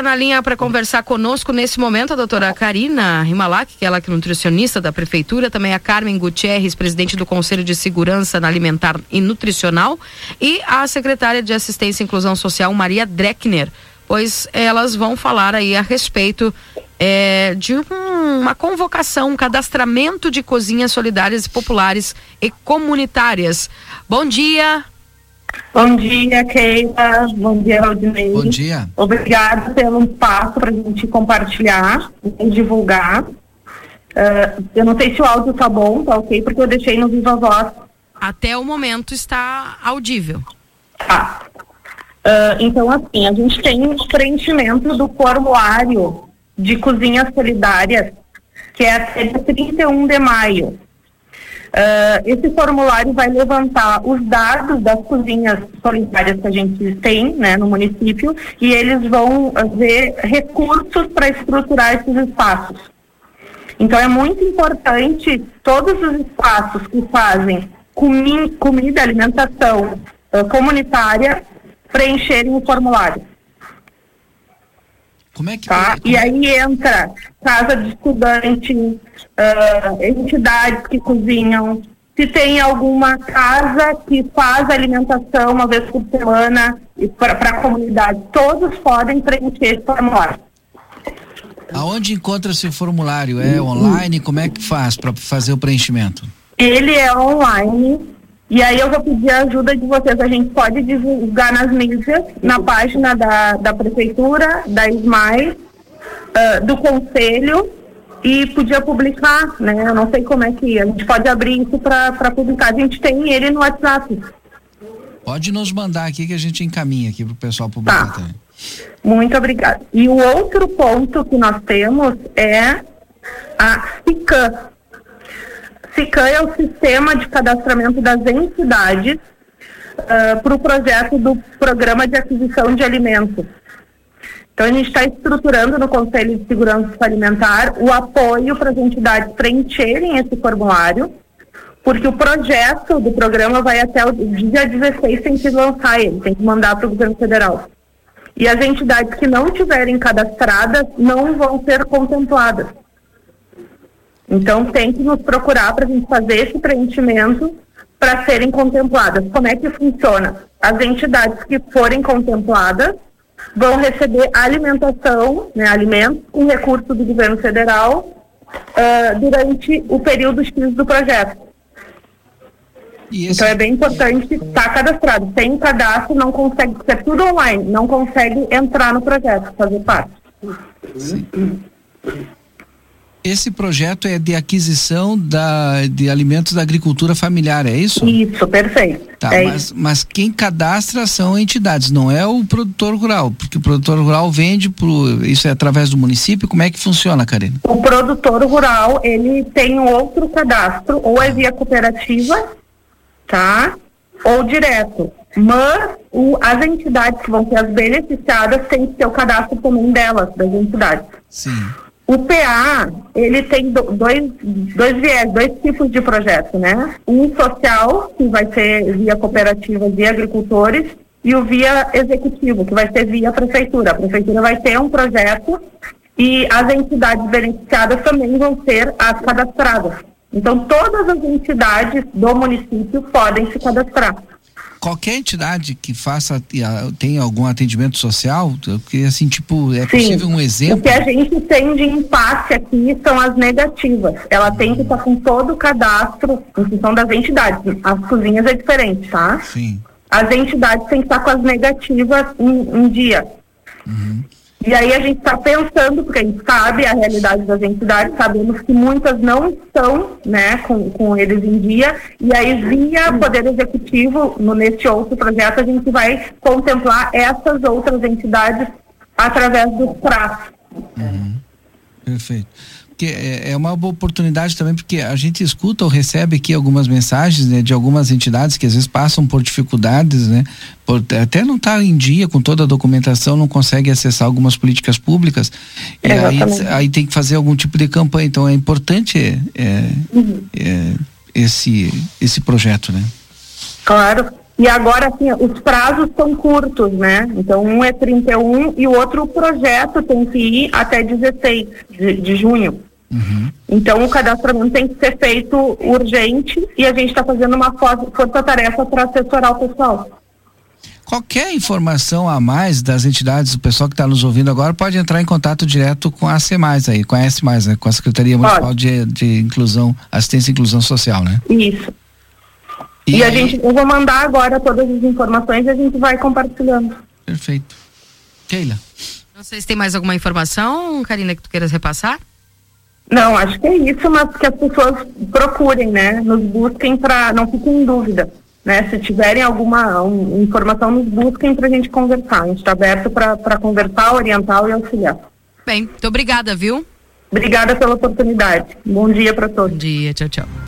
está na linha para conversar conosco nesse momento a doutora Karina Rimalak, que é ela é nutricionista da prefeitura, também a Carmen Gutierrez, presidente do Conselho de Segurança Alimentar e Nutricional, e a secretária de Assistência e Inclusão Social, Maria Dreckner, pois elas vão falar aí a respeito é, de um, uma convocação, um cadastramento de cozinhas solidárias, populares e comunitárias. Bom dia. Bom dia, Keila. Bom dia, Aldinei. Bom dia. Obrigada pelo espaço para a gente compartilhar e divulgar. Uh, eu não sei se o áudio tá bom, tá ok, porque eu deixei no Viva Voz. Até o momento está audível. Tá. Uh, então, assim, a gente tem o preenchimento do formulário de cozinhas solidárias, que é até dia 31 de maio. Uh, esse formulário vai levantar os dados das cozinhas solidárias que a gente tem né, no município e eles vão ver recursos para estruturar esses espaços. Então é muito importante todos os espaços que fazem comi comida, alimentação uh, comunitária preencherem o formulário. Como é que tá? Como... E aí entra casa de estudante, uh, entidades que cozinham, se tem alguma casa que faz alimentação uma vez por semana para a comunidade, todos podem preencher esse formulário. Aonde encontra esse formulário? É online? Como é que faz para fazer o preenchimento? Ele é online. E aí eu vou pedir a ajuda de vocês. A gente pode divulgar nas mídias, na página da, da prefeitura, da SMAI, uh, do conselho e podia publicar, né? Eu não sei como é que a gente pode abrir isso para publicar. A gente tem ele no WhatsApp. Pode nos mandar aqui que a gente encaminha aqui para o pessoal publicar tá. também. Muito obrigada. E o outro ponto que nós temos é a SICAM. SICAM é o Sistema de Cadastramento das Entidades uh, para o projeto do Programa de Aquisição de Alimentos. Então, a gente está estruturando no Conselho de Segurança Alimentar o apoio para as entidades preencherem esse formulário, porque o projeto do programa vai até o dia 16 tem que lançar ele, tem que mandar para o governo federal. E as entidades que não tiverem cadastradas não vão ser contempladas. Então, tem que nos procurar para a gente fazer esse preenchimento para serem contempladas. Como é que funciona? As entidades que forem contempladas vão receber alimentação, né, alimentos com recurso do governo federal uh, durante o período X do projeto. Esse... Então é bem importante estar tá cadastrado. Sem cadastro não consegue, é tudo online, não consegue entrar no projeto, fazer parte. Sim. Esse projeto é de aquisição da, de alimentos da agricultura familiar, é isso? Isso, perfeito. Tá, é mas, mas quem cadastra são entidades, não é o produtor rural, porque o produtor rural vende pro, isso é através do município, como é que funciona, Karina? O produtor rural, ele tem outro cadastro, ou é via cooperativa, tá? Ou direto. Mas o, as entidades que vão ser as beneficiadas têm que ter o cadastro também delas, das entidades. Sim. O PA, ele tem dois, dois viés, dois tipos de projeto, né? Um social, que vai ser via cooperativas e agricultores, e o via executivo, que vai ser via prefeitura. A prefeitura vai ter um projeto e as entidades beneficiadas também vão ser as cadastradas. Então, todas as entidades do município podem se cadastrar qualquer entidade que faça tem algum atendimento social, que assim tipo é Sim. possível um exemplo. O que a gente tem de impasse aqui são as negativas. Ela tem que estar com todo o cadastro em função das entidades. As cozinhas é diferente, tá? Sim. As entidades têm que estar com as negativas em, em dia. Uhum. E aí a gente está pensando, porque a gente sabe a realidade das entidades, sabemos que muitas não estão né, com, com eles em dia, e aí via Poder Executivo, no, neste outro projeto, a gente vai contemplar essas outras entidades através dos prazos. Uhum. Perfeito é, é uma boa oportunidade também, porque a gente escuta ou recebe aqui algumas mensagens né, de algumas entidades que às vezes passam por dificuldades, né? Por, até não estar tá em dia com toda a documentação, não consegue acessar algumas políticas públicas. E aí, aí, tem que fazer algum tipo de campanha. Então é importante é, uhum. é, esse, esse projeto, né? Claro. E agora, assim, os prazos são curtos, né? Então, um é 31 e o outro projeto tem que ir até 16 de, de junho. Uhum. Então, o cadastramento tem que ser feito urgente e a gente está fazendo uma força-tarefa para assessorar o pessoal. Qualquer informação a mais das entidades, o pessoal que está nos ouvindo agora pode entrar em contato direto com a CEMAIS aí, com a S+, né? com a Secretaria Municipal de, de Inclusão, Assistência e Inclusão Social, né? Isso. E, e a gente, eu vou mandar agora todas as informações e a gente vai compartilhando. Perfeito. Keila. Não sei se tem mais alguma informação, Karina, que tu queiras repassar? Não, acho que é isso, mas que as pessoas procurem, né? Nos busquem para não fiquem em dúvida. Né? Se tiverem alguma um, informação, nos busquem para a gente conversar. A gente está aberto para conversar, orientar e auxiliar. Bem, muito obrigada, viu? Obrigada pela oportunidade. Bom dia para todos. Bom dia, tchau, tchau.